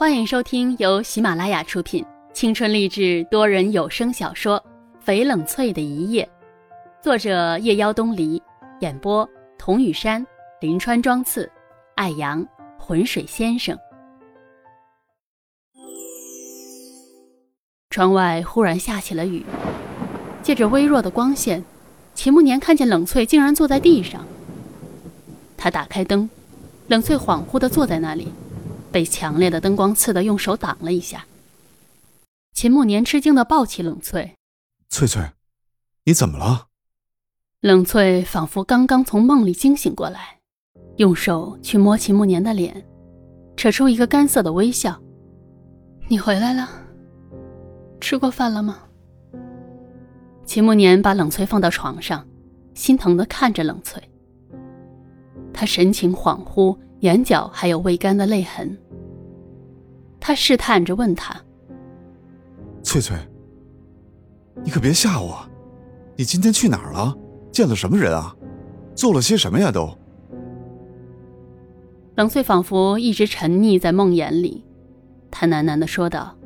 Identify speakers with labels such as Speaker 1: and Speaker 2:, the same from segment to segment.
Speaker 1: 欢迎收听由喜马拉雅出品、青春励志多人有声小说《翡冷翠的一夜》，作者夜妖东篱，演播童雨山、林川、庄次、艾阳、浑水先生。窗外忽然下起了雨，借着微弱的光线，秦慕年看见冷翠竟然坐在地上。他打开灯，冷翠恍惚地坐在那里。被强烈的灯光刺得用手挡了一下。秦慕年吃惊的抱起冷翠：“
Speaker 2: 翠翠，你怎么了？”
Speaker 1: 冷翠仿佛刚刚从梦里惊醒过来，用手去摸秦慕年的脸，扯出一个干涩的微笑：“你回来了，吃过饭了吗？”秦慕年把冷翠放到床上，心疼的看着冷翠。他神情恍惚。眼角还有未干的泪痕，他试探着问他：“
Speaker 2: 翠翠，你可别吓我，你今天去哪儿了？见了什么人啊？做了些什么呀？都。”
Speaker 1: 冷翠仿佛一直沉溺在梦魇里，他喃喃的说道：“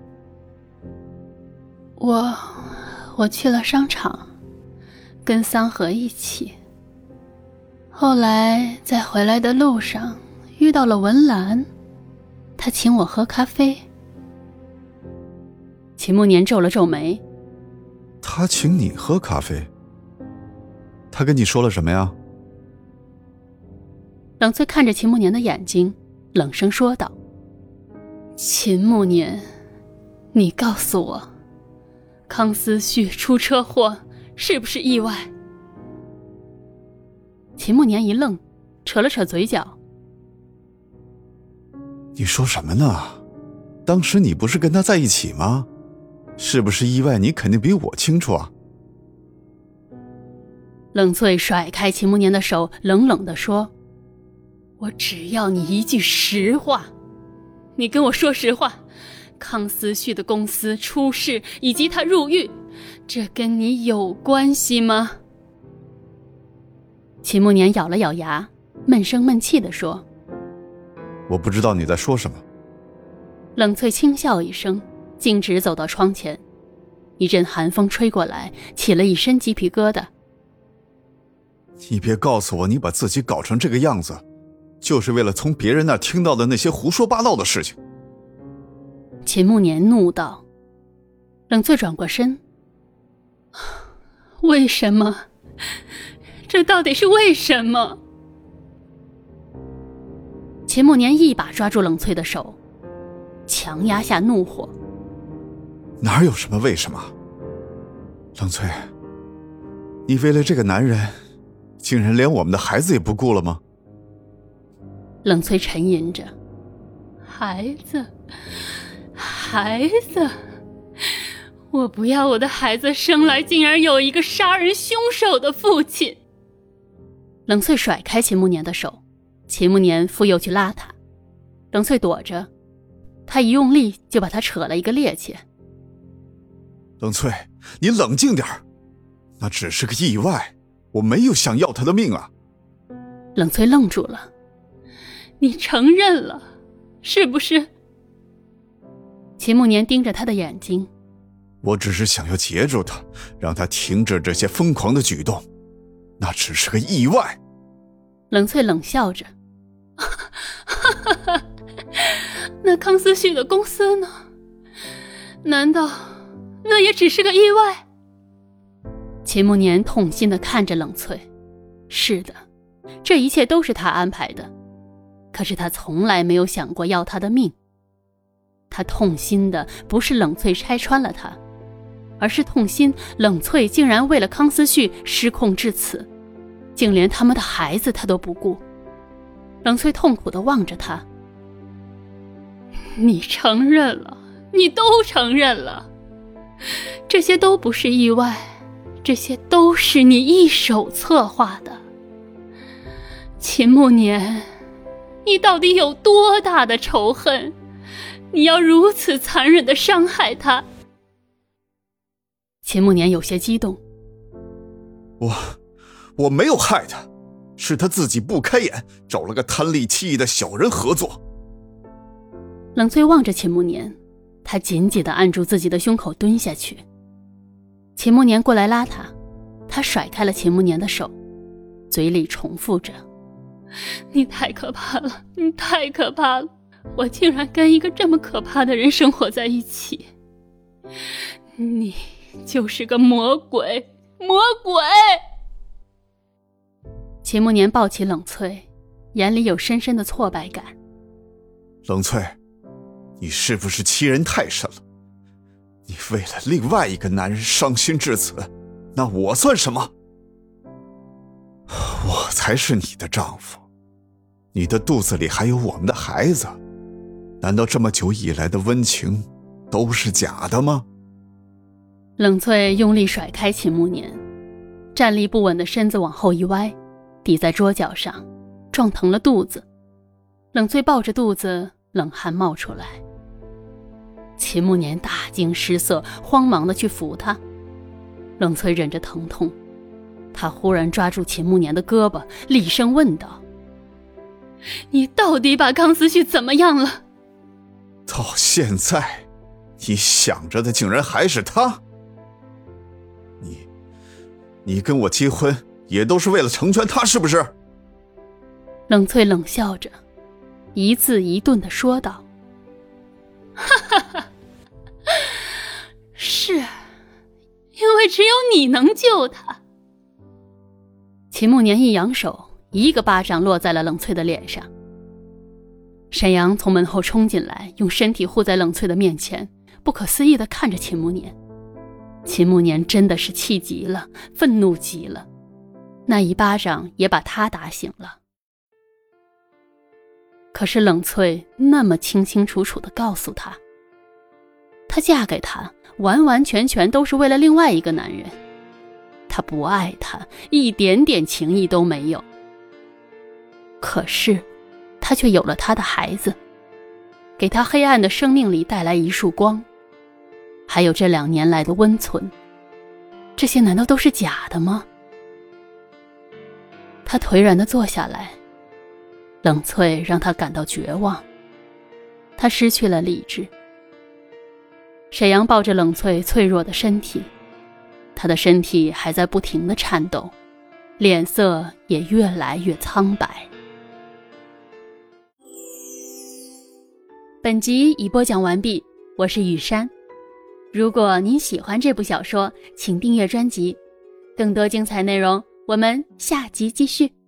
Speaker 1: 我，我去了商场，跟桑河一起。后来在回来的路上。”遇到了文兰，他请我喝咖啡。秦慕年皱了皱眉。
Speaker 2: 他请你喝咖啡？他跟你说了什么呀？
Speaker 1: 冷翠看着秦慕年的眼睛，冷声说道：“秦慕年，你告诉我，康思旭出车祸是不是意外？”秦慕年一愣，扯了扯嘴角。
Speaker 2: 你说什么呢？当时你不是跟他在一起吗？是不是意外？你肯定比我清楚啊！
Speaker 1: 冷翠甩开秦慕年的手，冷冷的说：“我只要你一句实话，你跟我说实话，康思旭的公司出事以及他入狱，这跟你有关系吗？”秦慕年咬了咬牙，闷声闷气的说。
Speaker 2: 我不知道你在说什么。
Speaker 1: 冷翠轻笑一声，径直走到窗前。一阵寒风吹过来，起了一身鸡皮疙瘩。
Speaker 2: 你别告诉我，你把自己搞成这个样子，就是为了从别人那听到的那些胡说八道的事情。
Speaker 1: 秦慕年怒道。冷翠转过身。为什么？这到底是为什么？秦慕年一把抓住冷翠的手，强压下怒火。
Speaker 2: 哪有什么为什么？冷翠，你为了这个男人，竟然连我们的孩子也不顾了吗？
Speaker 1: 冷翠沉吟着：“孩子，孩子，我不要我的孩子生来竟然有一个杀人凶手的父亲。”冷翠甩开秦慕年的手。秦慕年复又去拉他，冷翠躲着，他一用力就把他扯了一个趔趄。
Speaker 2: 冷翠，你冷静点那只是个意外，我没有想要他的命啊！
Speaker 1: 冷翠愣住了，你承认了，是不是？秦慕年盯着他的眼睛，
Speaker 2: 我只是想要截住他，让他停止这些疯狂的举动，那只是个意外。
Speaker 1: 冷翠冷笑着。哈 那康思旭的公司呢？难道那也只是个意外？秦慕年痛心的看着冷翠。是的，这一切都是他安排的。可是他从来没有想过要他的命。他痛心的不是冷翠拆穿了他，而是痛心冷翠竟然为了康思旭失控至此，竟连他们的孩子他都不顾。冷翠痛苦的望着他。你承认了，你都承认了，这些都不是意外，这些都是你一手策划的。秦慕年，你到底有多大的仇恨？你要如此残忍的伤害他？秦慕年有些激动。
Speaker 2: 我，我没有害他。是他自己不开眼，找了个贪利弃义的小人合作。
Speaker 1: 冷翠望着秦慕年，他紧紧的按住自己的胸口，蹲下去。秦慕年过来拉他，他甩开了秦慕年的手，嘴里重复着：“你太可怕了，你太可怕了，我竟然跟一个这么可怕的人生活在一起。你就是个魔鬼，魔鬼！”秦慕年抱起冷翠，眼里有深深的挫败感。
Speaker 2: 冷翠。你是不是欺人太甚了？你为了另外一个男人伤心至此，那我算什么？我才是你的丈夫，你的肚子里还有我们的孩子，难道这么久以来的温情都是假的吗？
Speaker 1: 冷翠用力甩开秦慕年，站立不稳的身子往后一歪，抵在桌角上，撞疼了肚子。冷翠抱着肚子，冷汗冒出来。秦慕年大惊失色，慌忙的去扶他。冷翠忍着疼痛，他忽然抓住秦慕年的胳膊，厉声问道：“你到底把康思旭怎么样了？”
Speaker 2: 到现在，你想着的竟然还是他。你，你跟我结婚也都是为了成全他，是不是？
Speaker 1: 冷翠冷笑着，一字一顿的说道。哈哈哈，是，因为只有你能救他。秦慕年一扬手，一个巴掌落在了冷翠的脸上。沈阳从门后冲进来，用身体护在冷翠的面前，不可思议的看着秦慕年。秦慕年真的是气极了，愤怒极了，那一巴掌也把他打醒了。可是冷翠那么清清楚楚的告诉他，她嫁给他完完全全都是为了另外一个男人，她不爱他，一点点情谊都没有。可是，他却有了他的孩子，给他黑暗的生命里带来一束光，还有这两年来的温存，这些难道都是假的吗？他颓然的坐下来。冷翠让他感到绝望，他失去了理智。沈阳抱着冷翠脆弱的身体，他的身体还在不停的颤抖，脸色也越来越苍白。本集已播讲完毕，我是雨山。如果您喜欢这部小说，请订阅专辑，更多精彩内容我们下集继续。